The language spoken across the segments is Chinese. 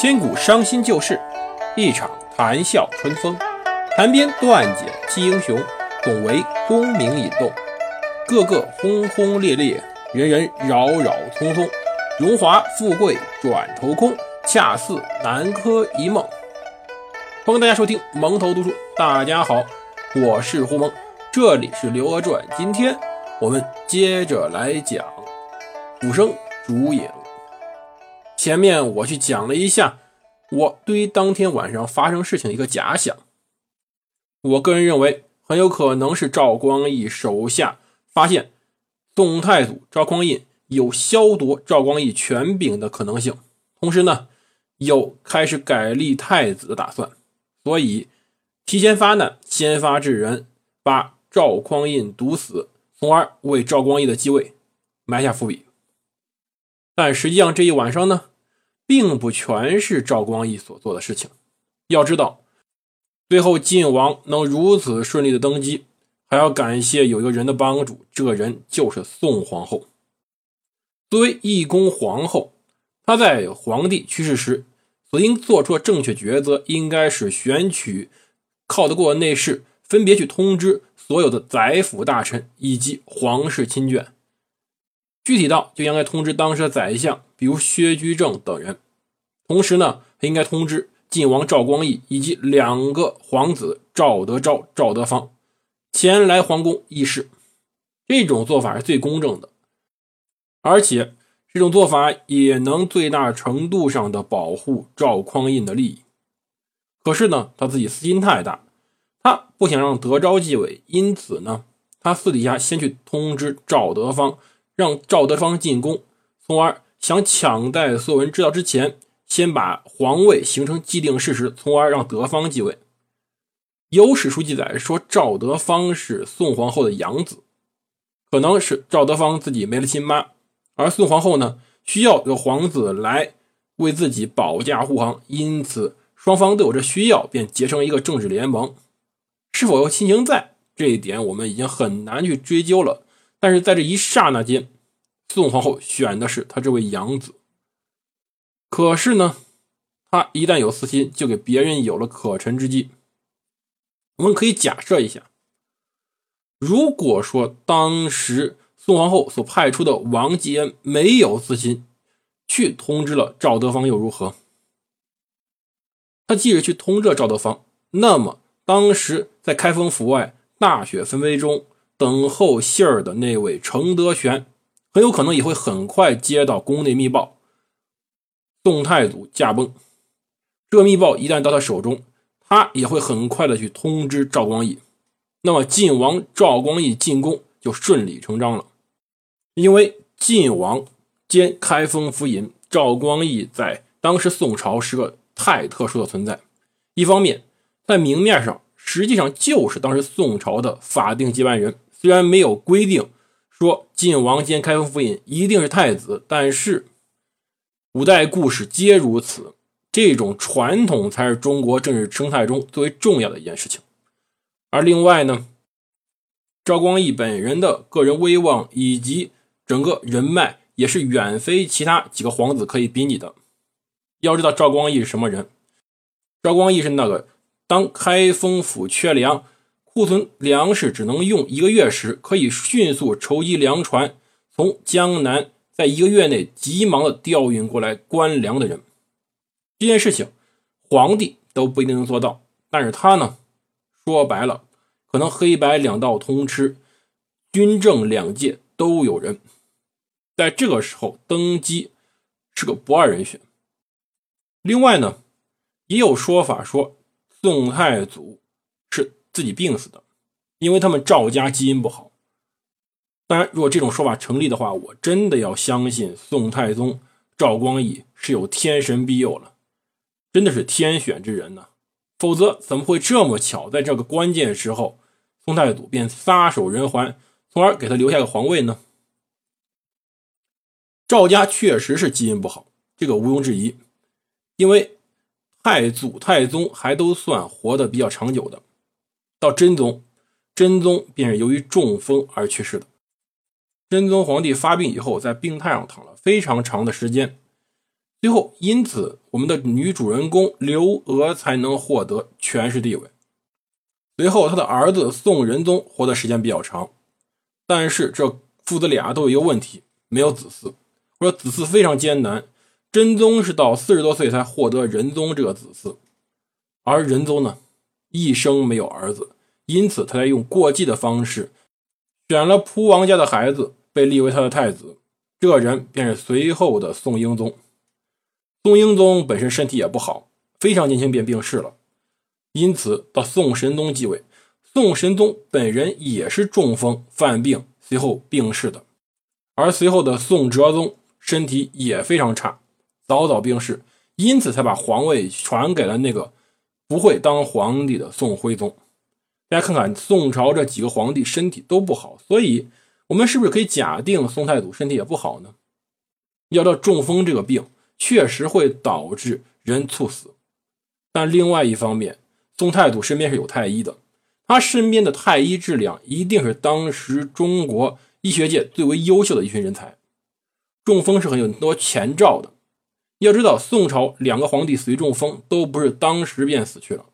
千古伤心旧事，一场谈笑春风。谈边断简记英雄，总为功名引动。个个轰轰烈烈，人人扰扰匆匆。荣华富贵转头空，恰似南柯一梦。欢迎大家收听蒙头读书。大家好，我是胡蒙，这里是《刘娥传》。今天我们接着来讲《武生烛影》。前面我去讲了一下我对于当天晚上发生事情一个假想。我个人认为，很有可能是赵光义手下发现宋太祖赵匡胤有削夺赵光义权柄的可能性，同时呢，又开始改立太子的打算，所以提前发难，先发制人，把赵匡胤毒死，从而为赵光义的继位埋下伏笔。但实际上这一晚上呢，并不全是赵光义所做的事情。要知道，最后晋王能如此顺利的登基，还要感谢有一个人的帮助，这个人就是宋皇后。作为义宫皇后，她在皇帝去世时所应做出的正确抉择，应该是选取靠得过的内侍，分别去通知所有的宰辅大臣以及皇室亲眷。具体到就应该通知当时的宰相，比如薛居正等人。同时呢，还应该通知晋王赵光义以及两个皇子赵德昭、赵德芳前来皇宫议事。这种做法是最公正的，而且这种做法也能最大程度上的保护赵匡胤的利益。可是呢，他自己私心太大，他不想让德昭继位，因此呢，他私底下先去通知赵德芳。让赵德芳进宫，从而想抢在所有人知道之前，先把皇位形成既定事实，从而让德芳继位。有史书记载说，赵德芳是宋皇后的养子，可能是赵德芳自己没了亲妈，而宋皇后呢需要有皇子来为自己保驾护航，因此双方都有这需要，便结成一个政治联盟。是否有亲情在这一点，我们已经很难去追究了。但是在这一刹那间，宋皇后选的是她这位养子。可是呢，他一旦有私心，就给别人有了可乘之机。我们可以假设一下，如果说当时宋皇后所派出的王继恩没有私心，去通知了赵德芳，又如何？他即使去通知了赵德芳，那么当时在开封府外大雪纷飞中。等候信儿的那位程德玄，很有可能也会很快接到宫内密报，宋太祖驾崩。这密报一旦到他手中，他也会很快的去通知赵光义，那么晋王赵光义进宫就顺理成章了。因为晋王兼开封府尹赵光义在当时宋朝是个太特殊的存在，一方面在明面上实际上就是当时宋朝的法定接班人。虽然没有规定说晋王兼开封府尹一定是太子，但是古代故事皆如此。这种传统才是中国政治生态中最为重要的一件事情。而另外呢，赵光义本人的个人威望以及整个人脉也是远非其他几个皇子可以比拟的。要知道赵光义是什么人？赵光义是那个当开封府缺粮。库存粮食只能用一个月时，可以迅速筹集粮船，从江南在一个月内急忙的调运过来官粮的人。这件事情，皇帝都不一定能做到，但是他呢，说白了，可能黑白两道通吃，军政两界都有人，在这个时候登基是个不二人选。另外呢，也有说法说宋太祖是。自己病死的，因为他们赵家基因不好。当然，如果这种说法成立的话，我真的要相信宋太宗赵光义是有天神庇佑了，真的是天选之人呢。否则，怎么会这么巧，在这个关键时候，宋太祖便撒手人寰，从而给他留下个皇位呢？赵家确实是基因不好，这个毋庸置疑，因为太祖、太宗还都算活得比较长久的。到真宗，真宗便是由于中风而去世的。真宗皇帝发病以后，在病榻上躺了非常长的时间。最后，因此我们的女主人公刘娥才能获得权势地位。随后，他的儿子宋仁宗活的时间比较长，但是这父子俩都有一个问题，没有子嗣，或者子嗣非常艰难。真宗是到四十多岁才获得仁宗这个子嗣，而仁宗呢，一生没有儿子，因此他才用过继的方式选了蒲王家的孩子，被立为他的太子。这人便是随后的宋英宗。宋英宗本身身体也不好，非常年轻便病逝了，因此到宋神宗继位。宋神宗本人也是中风犯病，随后病逝的。而随后的宋哲宗身体也非常差，早早病逝，因此才把皇位传给了那个不会当皇帝的宋徽宗。大家看看宋朝这几个皇帝身体都不好，所以。我们是不是可以假定宋太祖身体也不好呢？要知道中风这个病确实会导致人猝死，但另外一方面，宋太祖身边是有太医的，他身边的太医质量一定是当时中国医学界最为优秀的一群人才。中风是很有很多前兆的，要知道宋朝两个皇帝随中风都不是当时便死去了，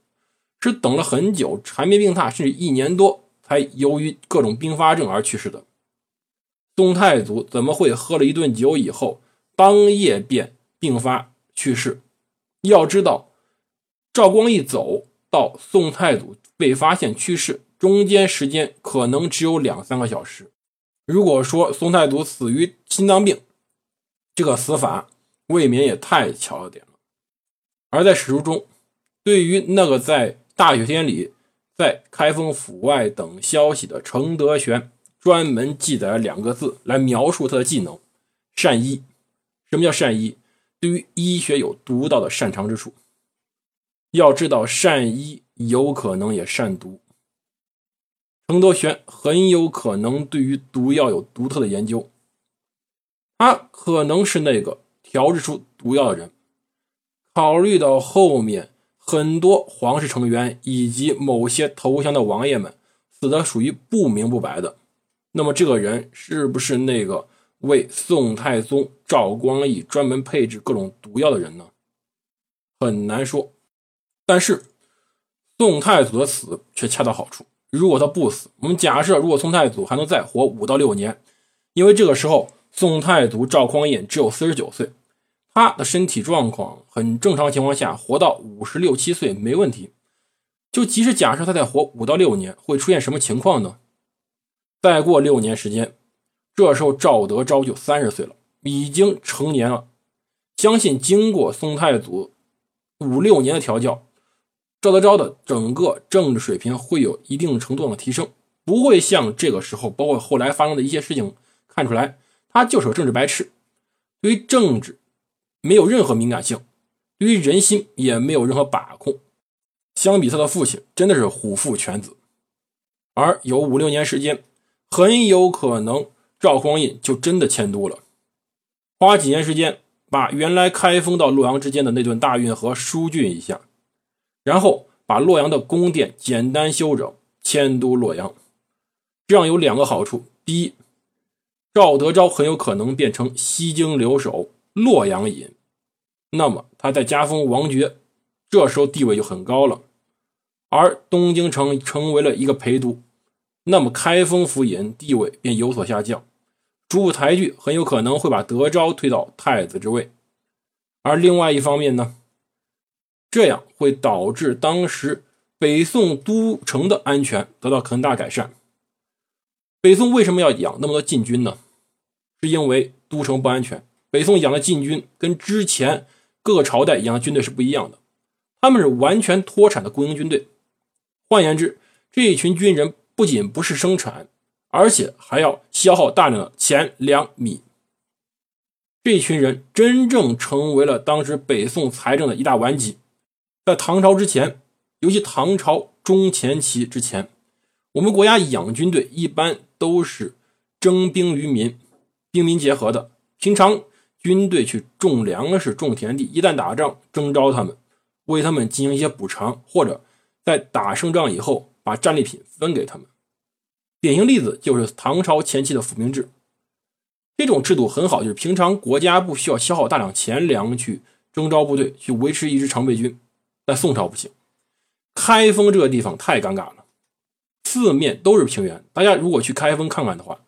是等了很久，缠绵病榻，甚至一年多，才由于各种并发症而去世的。宋太祖怎么会喝了一顿酒以后，当夜便病发去世？要知道，赵光义走到宋太祖被发现去世，中间时间可能只有两三个小时。如果说宋太祖死于心脏病，这个死法未免也太巧了点了。而在史书中，对于那个在大雪天里在开封府外等消息的程德玄。专门记载了两个字来描述他的技能：善医。什么叫善医？对于医学有独到的擅长之处。要知道，善医有可能也善毒。程德玄很有可能对于毒药有独特的研究，他可能是那个调制出毒药的人。考虑到后面很多皇室成员以及某些投降的王爷们死的属于不明不白的。那么这个人是不是那个为宋太宗赵光义专门配置各种毒药的人呢？很难说。但是宋太祖的死却恰到好处。如果他不死，我们假设如果宋太祖还能再活五到六年，因为这个时候宋太祖赵匡胤只有四十九岁，他的身体状况很正常情况下活到五十六七岁没问题。就即使假设他再活五到六年，会出现什么情况呢？再过六年时间，这时候赵德昭就三十岁了，已经成年了。相信经过宋太祖五六年的调教，赵德昭的整个政治水平会有一定程度的提升，不会像这个时候，包括后来发生的一些事情看出来，他就是个政治白痴，对于政治没有任何敏感性，对于人心也没有任何把控。相比他的父亲，真的是虎父犬子。而有五六年时间。很有可能赵匡胤就真的迁都了，花几年时间把原来开封到洛阳之间的那段大运河疏浚一下，然后把洛阳的宫殿简单修整，迁都洛阳。这样有两个好处：第一，赵德昭很有可能变成西京留守、洛阳尹，那么他在加封王爵，这时候地位就很高了；而东京城成为了一个陪都。那么开封府尹地位便有所下降，主台剧很有可能会把德昭推到太子之位，而另外一方面呢，这样会导致当时北宋都城的安全得到很大改善。北宋为什么要养那么多禁军呢？是因为都城不安全。北宋养的禁军跟之前各个朝代养的军队是不一样的，他们是完全脱产的雇佣军队。换言之，这一群军人。不仅不是生产，而且还要消耗大量的钱粮米。这群人真正成为了当时北宋财政的一大顽疾。在唐朝之前，尤其唐朝中前期之前，我们国家养军队一般都是征兵于民，兵民结合的。平常军队去种粮食、种田地，一旦打仗征召他们，为他们进行一些补偿，或者在打胜仗以后。把战利品分给他们，典型例子就是唐朝前期的府兵制。这种制度很好，就是平常国家不需要消耗大量钱粮去征召部队去维持一支常备军，但宋朝不行。开封这个地方太尴尬了，四面都是平原。大家如果去开封看看的话，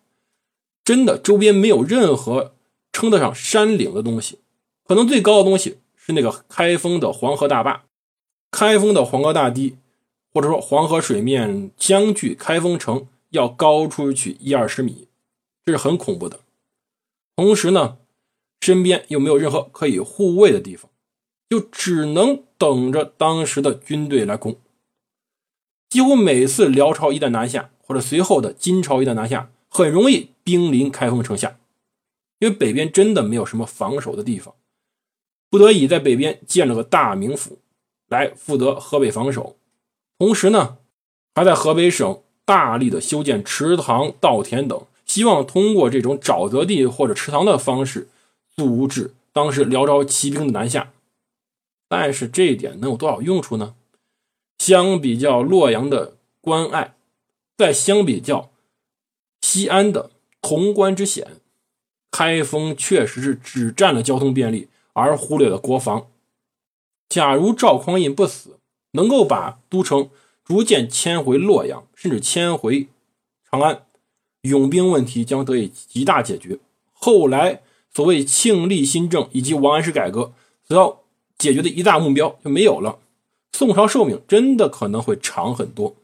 真的周边没有任何称得上山岭的东西，可能最高的东西是那个开封的黄河大坝。开封的黄河大堤，或者说黄河水面相距开封城要高出去一二十米，这是很恐怖的。同时呢，身边又没有任何可以护卫的地方，就只能等着当时的军队来攻。几乎每次辽朝一旦南下，或者随后的金朝一旦南下，很容易兵临开封城下，因为北边真的没有什么防守的地方，不得已在北边建了个大名府。来负责河北防守，同时呢，还在河北省大力的修建池塘、稻田等，希望通过这种沼泽地或者池塘的方式，阻止当时辽朝骑兵的南下。但是这一点能有多少用处呢？相比较洛阳的关隘，再相比较西安的潼关之险，开封确实是只占了交通便利，而忽略了国防。假如赵匡胤不死，能够把都城逐渐迁回洛阳，甚至迁回长安，拥兵问题将得以极大解决。后来所谓庆历新政以及王安石改革所要解决的一大目标就没有了，宋朝寿命真的可能会长很多。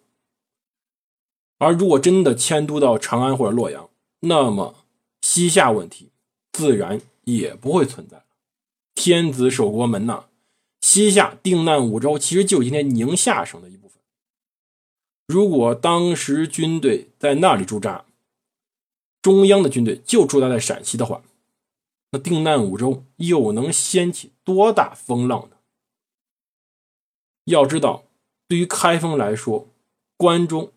而如果真的迁都到长安或者洛阳，那么西夏问题自然也不会存在天子守国门呐。西夏定难五州其实就是今天宁夏省的一部分。如果当时军队在那里驻扎，中央的军队就驻扎在陕西的话，那定难五州又能掀起多大风浪呢？要知道，对于开封来说，关中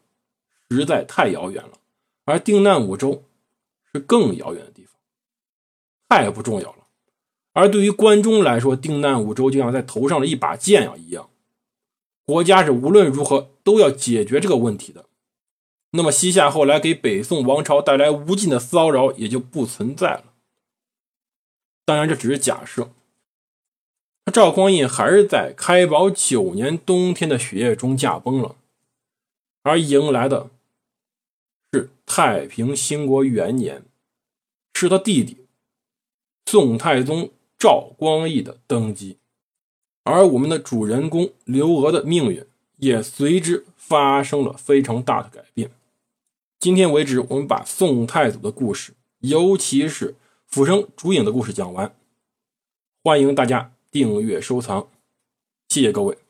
实在太遥远了，而定难五州是更遥远的地方，太不重要了。而对于关中来说，定难五州就像在头上的一把剑呀一样，国家是无论如何都要解决这个问题的。那么西夏后来给北宋王朝带来无尽的骚扰也就不存在了。当然这只是假设。赵匡胤还是在开宝九年冬天的雪夜中驾崩了，而迎来的太平兴国元年，是他弟弟宋太宗。赵光义的登基，而我们的主人公刘娥的命运也随之发生了非常大的改变。今天为止，我们把宋太祖的故事，尤其是辅生烛影的故事讲完。欢迎大家订阅收藏，谢谢各位。